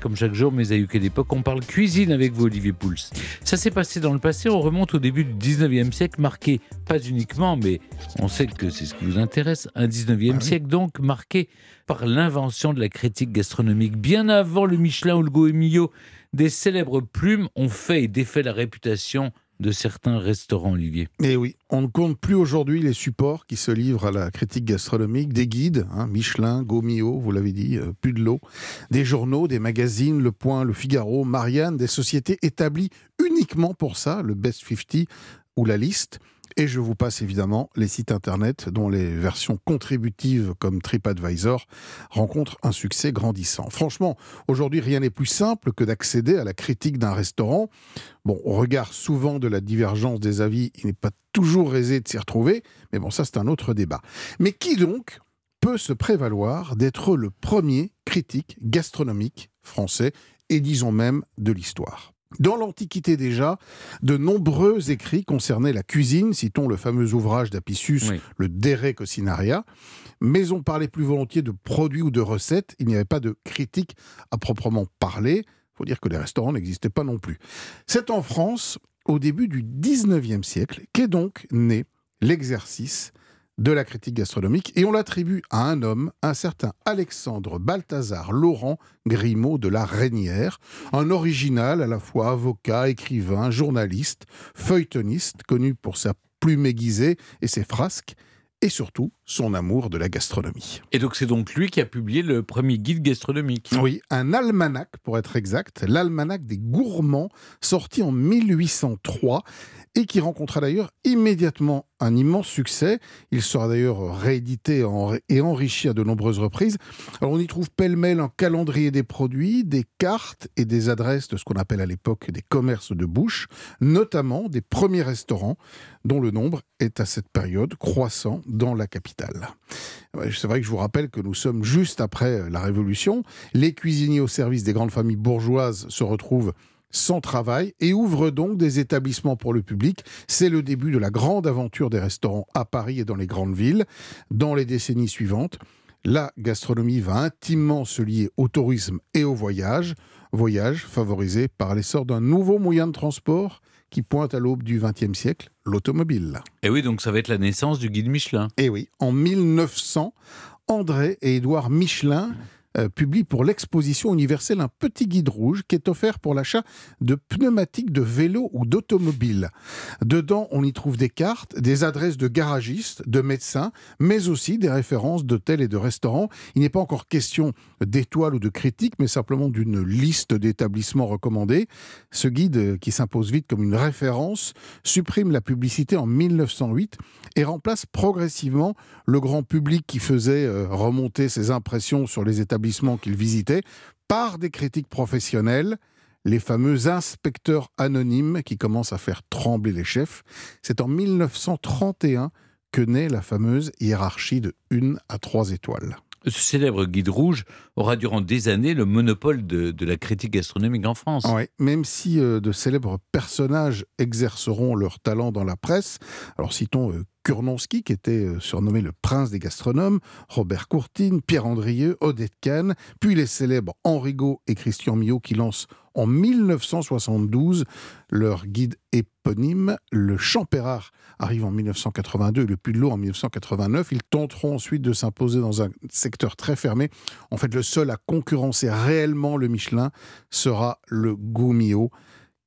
Comme chaque jour, mes aïeux, quelle époque, on parle cuisine avec vous, Olivier Pouls. Ça s'est passé dans le passé, on remonte au début du 19e siècle, marqué, pas uniquement, mais on sait que c'est ce qui vous intéresse, un 19e Ah siècle donc marqué par l'invention de la critique gastronomique. Bien avant le Michelin ou le Goemio, des célèbres plumes ont fait et défait la réputation de certains restaurants, Olivier. Et oui, on ne compte plus aujourd'hui les supports qui se livrent à la critique gastronomique, des guides, hein, Michelin, Gomio, vous l'avez dit, euh, des journaux, des magazines, Le Point, Le Figaro, Marianne, des sociétés établies uniquement pour ça, le Best 50 ou la liste. Et je vous passe évidemment les sites internet dont les versions contributives comme TripAdvisor rencontrent un succès grandissant. Franchement, aujourd'hui, rien n'est plus simple que d'accéder à la critique d'un restaurant. Bon, au regard souvent de la divergence des avis, il n'est pas toujours aisé de s'y retrouver, mais bon, ça c'est un autre débat. Mais qui donc peut se prévaloir d'être le premier critique gastronomique français et disons même de l'histoire? Dans l'Antiquité déjà, de nombreux écrits concernaient la cuisine, citons le fameux ouvrage d'Apicius, Oui. le De Cocinaria, mais on parlait plus volontiers de produits ou de recettes, il n'y avait pas de critique à proprement parler, il faut dire que les restaurants n'existaient pas non plus. C'est en France, au début du 19e siècle, qu'est donc né l'exercice de la critique gastronomique et on l'attribue à un homme, un certain Alexandre Balthazar Laurent Grimaud de la Reynière, un original à la fois avocat, écrivain, journaliste, feuilletoniste, connu pour sa plume aiguisée et ses frasques, et surtout son amour de la gastronomie. Et donc c'est donc lui qui a publié le premier guide gastronomique. Oui, un almanach pour être exact, l'almanach des gourmands, sorti en 1803 et qui rencontra d'ailleurs immédiatement un immense succès. Il sera d'ailleurs réédité et enrichi à de nombreuses reprises. Alors on y trouve pêle-mêle un calendrier des produits, des cartes et des adresses de ce qu'on appelle à l'époque des commerces de bouche, notamment des premiers restaurants dont le nombre est à cette période croissant dans la capitale. C'est vrai que je vous rappelle que nous sommes juste après la Révolution. Les cuisiniers au service des grandes familles bourgeoises se retrouvent sans travail et ouvrent donc des établissements pour le public. C'est le début de la grande aventure des restaurants à Paris et dans les grandes villes. Dans les décennies suivantes, la gastronomie va intimement se lier au tourisme et au voyage, voyage favorisé par l'essor d'un nouveau moyen de transport qui pointe à l'aube du XXe siècle, l'automobile. Et oui, donc ça va être la naissance du guide Michelin. Et oui, en 1900, André et Édouard Michelin euh, publient pour l'exposition universelle un petit guide rouge qui est offert pour l'achat de pneumatiques de vélo ou d'automobile. Dedans, on y trouve des cartes, des adresses de garagistes, de médecins, mais aussi des références d'hôtels et de restaurants. Il n'est pas encore question d'étoiles ou de critiques, mais simplement d'une liste d'établissements recommandés. Ce guide, euh, qui s'impose vite comme une référence, supprime la publicité en 1908 et remplace progressivement le grand public qui faisait euh, remonter ses impressions sur les établissements qu'il visitait par des critiques professionnelles, les fameux inspecteurs anonymes qui commencent à faire trembler les chefs. C'est en 1931 que naît la fameuse hiérarchie de 1 à 3 étoiles. Ce célèbre guide rouge aura durant des années le monopole de, de la critique gastronomique en France. Ouais, même si euh, de célèbres personnages exerceront leur talent dans la presse, alors citons euh, Kurnonski, qui était euh, surnommé le prince des gastronomes, Robert Courtine, Pierre Andrieux, Odette Kahn, puis les célèbres Henri Gaud et Christian Millot qui lancent en 1972 leur guide éponyme. Le Champérard arrive en 1982 et le Puy de en 1989. Ils tenteront ensuite de s'imposer dans un secteur très fermé. En fait, le seul à concurrencer réellement le Michelin sera le Goumio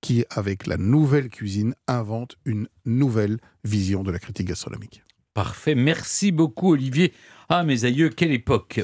qui, avec la nouvelle cuisine, invente une nouvelle vision de la critique gastronomique. Parfait, merci beaucoup Olivier. Ah mes aïeux, quelle époque